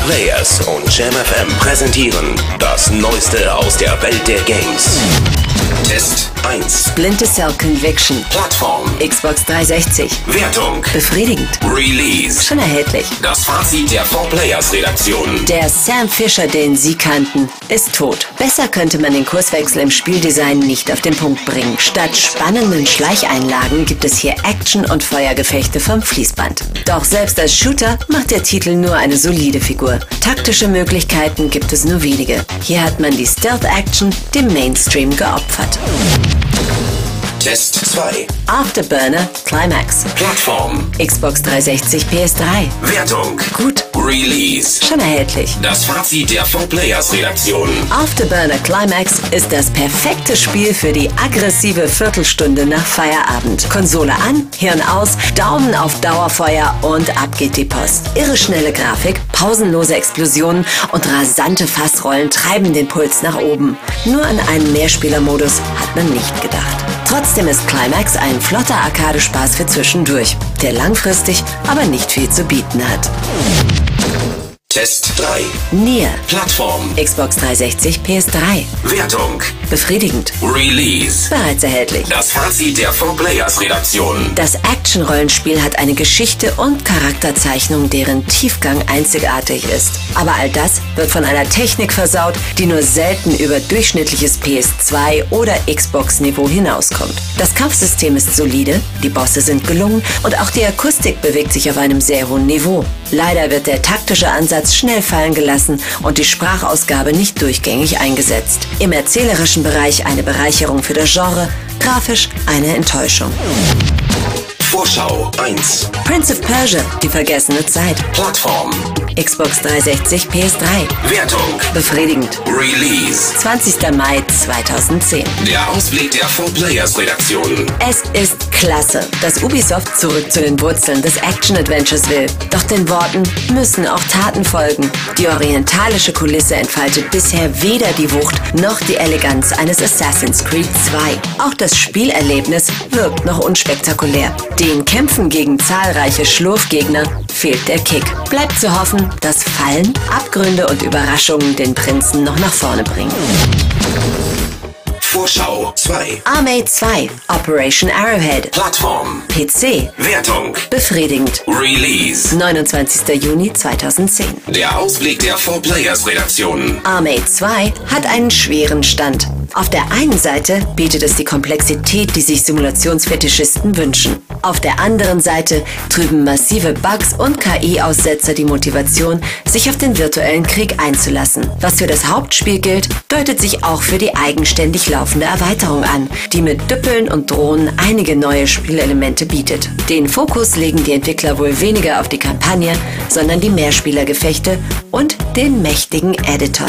4Players und JamFM präsentieren das Neueste aus der Welt der Games. Test 1. Splinter Cell Conviction. Plattform. Xbox 360. Wertung. Befriedigend. Release. Schon erhältlich. Das Fazit der 4Players Redaktion. Der Sam Fisher, den Sie kannten, ist tot. Besser könnte man den Kurswechsel im Spieldesign nicht auf den Punkt bringen. Statt spannenden Schleicheinlagen gibt es hier Action- und Feuergefechte vom Fließband. Doch selbst als Shooter macht der Titel nur eine solide Figur. Taktische Möglichkeiten gibt es nur wenige. Hier hat man die Stealth-Action dem Mainstream geopfert. Test 2. Afterburner Climax. Plattform. Xbox 360 PS3. Wertung. Gut. Release. Schon erhältlich. Das Fazit der 4Players Redaktion. Afterburner Climax ist das perfekte Spiel für die aggressive Viertelstunde nach Feierabend. Konsole an, Hirn aus, Daumen auf Dauerfeuer und ab geht die Post. Irre schnelle Grafik, pausenlose Explosionen und rasante Fassrollen treiben den Puls nach oben. Nur an einen Mehrspielermodus hat man nicht gedacht. Trotzdem ist Climax ein flotter Arcade-Spaß für zwischendurch, der langfristig aber nicht viel zu bieten hat. Test 3. Nier, Plattform. Xbox 360, PS3. Wertung. Befriedigend. Release. Bereits erhältlich. Das Fazit der 4Players Redaktion. Das Action-Rollenspiel hat eine Geschichte und Charakterzeichnung, deren Tiefgang einzigartig ist. Aber all das wird von einer Technik versaut, die nur selten über durchschnittliches PS2 oder Xbox-Niveau hinauskommt. Das Kampfsystem ist solide, die Bosse sind gelungen und auch die Akustik bewegt sich auf einem sehr hohen Niveau. Leider wird der taktische Ansatz schnell fallen gelassen und die Sprachausgabe nicht durchgängig eingesetzt. Im erzählerischen Bereich eine Bereicherung für das Genre, grafisch eine Enttäuschung. Vorschau 1. Prince of Persia, die vergessene Zeit. Plattform. Xbox 360, PS3. Wertung. Befriedigend. Release. 20. Mai 2010. Der Ausblick der 4Players Redaktion. Es ist klasse, dass Ubisoft zurück zu den Wurzeln des Action-Adventures will. Doch den Worten müssen auch Taten folgen. Die orientalische Kulisse entfaltet bisher weder die Wucht noch die Eleganz eines Assassin's Creed 2. Auch das Spielerlebnis wirkt noch unspektakulär. Den Kämpfen gegen zahlreiche Schlurfgegner fehlt der Kick. Bleibt zu hoffen, dass Fallen, Abgründe und Überraschungen den Prinzen noch nach vorne bringen. Vorschau 2. Armade 2, Operation Arrowhead, Plattform. PC, Wertung. befriedigend. Release. 29. Juni 2010. Der Ausblick der 4Players Redaktion. Armade 2 hat einen schweren Stand. Auf der einen Seite bietet es die Komplexität, die sich Simulationsfetischisten wünschen. Auf der anderen Seite trüben massive Bugs und KI-Aussetzer die Motivation, sich auf den virtuellen Krieg einzulassen. Was für das Hauptspiel gilt, deutet sich auch für die eigenständig laufende Erweiterung an, die mit Düppeln und Drohnen einige neue Spielelemente bietet. Den Fokus legen die Entwickler wohl weniger auf die Kampagne, sondern die Mehrspielergefechte und den mächtigen Editor.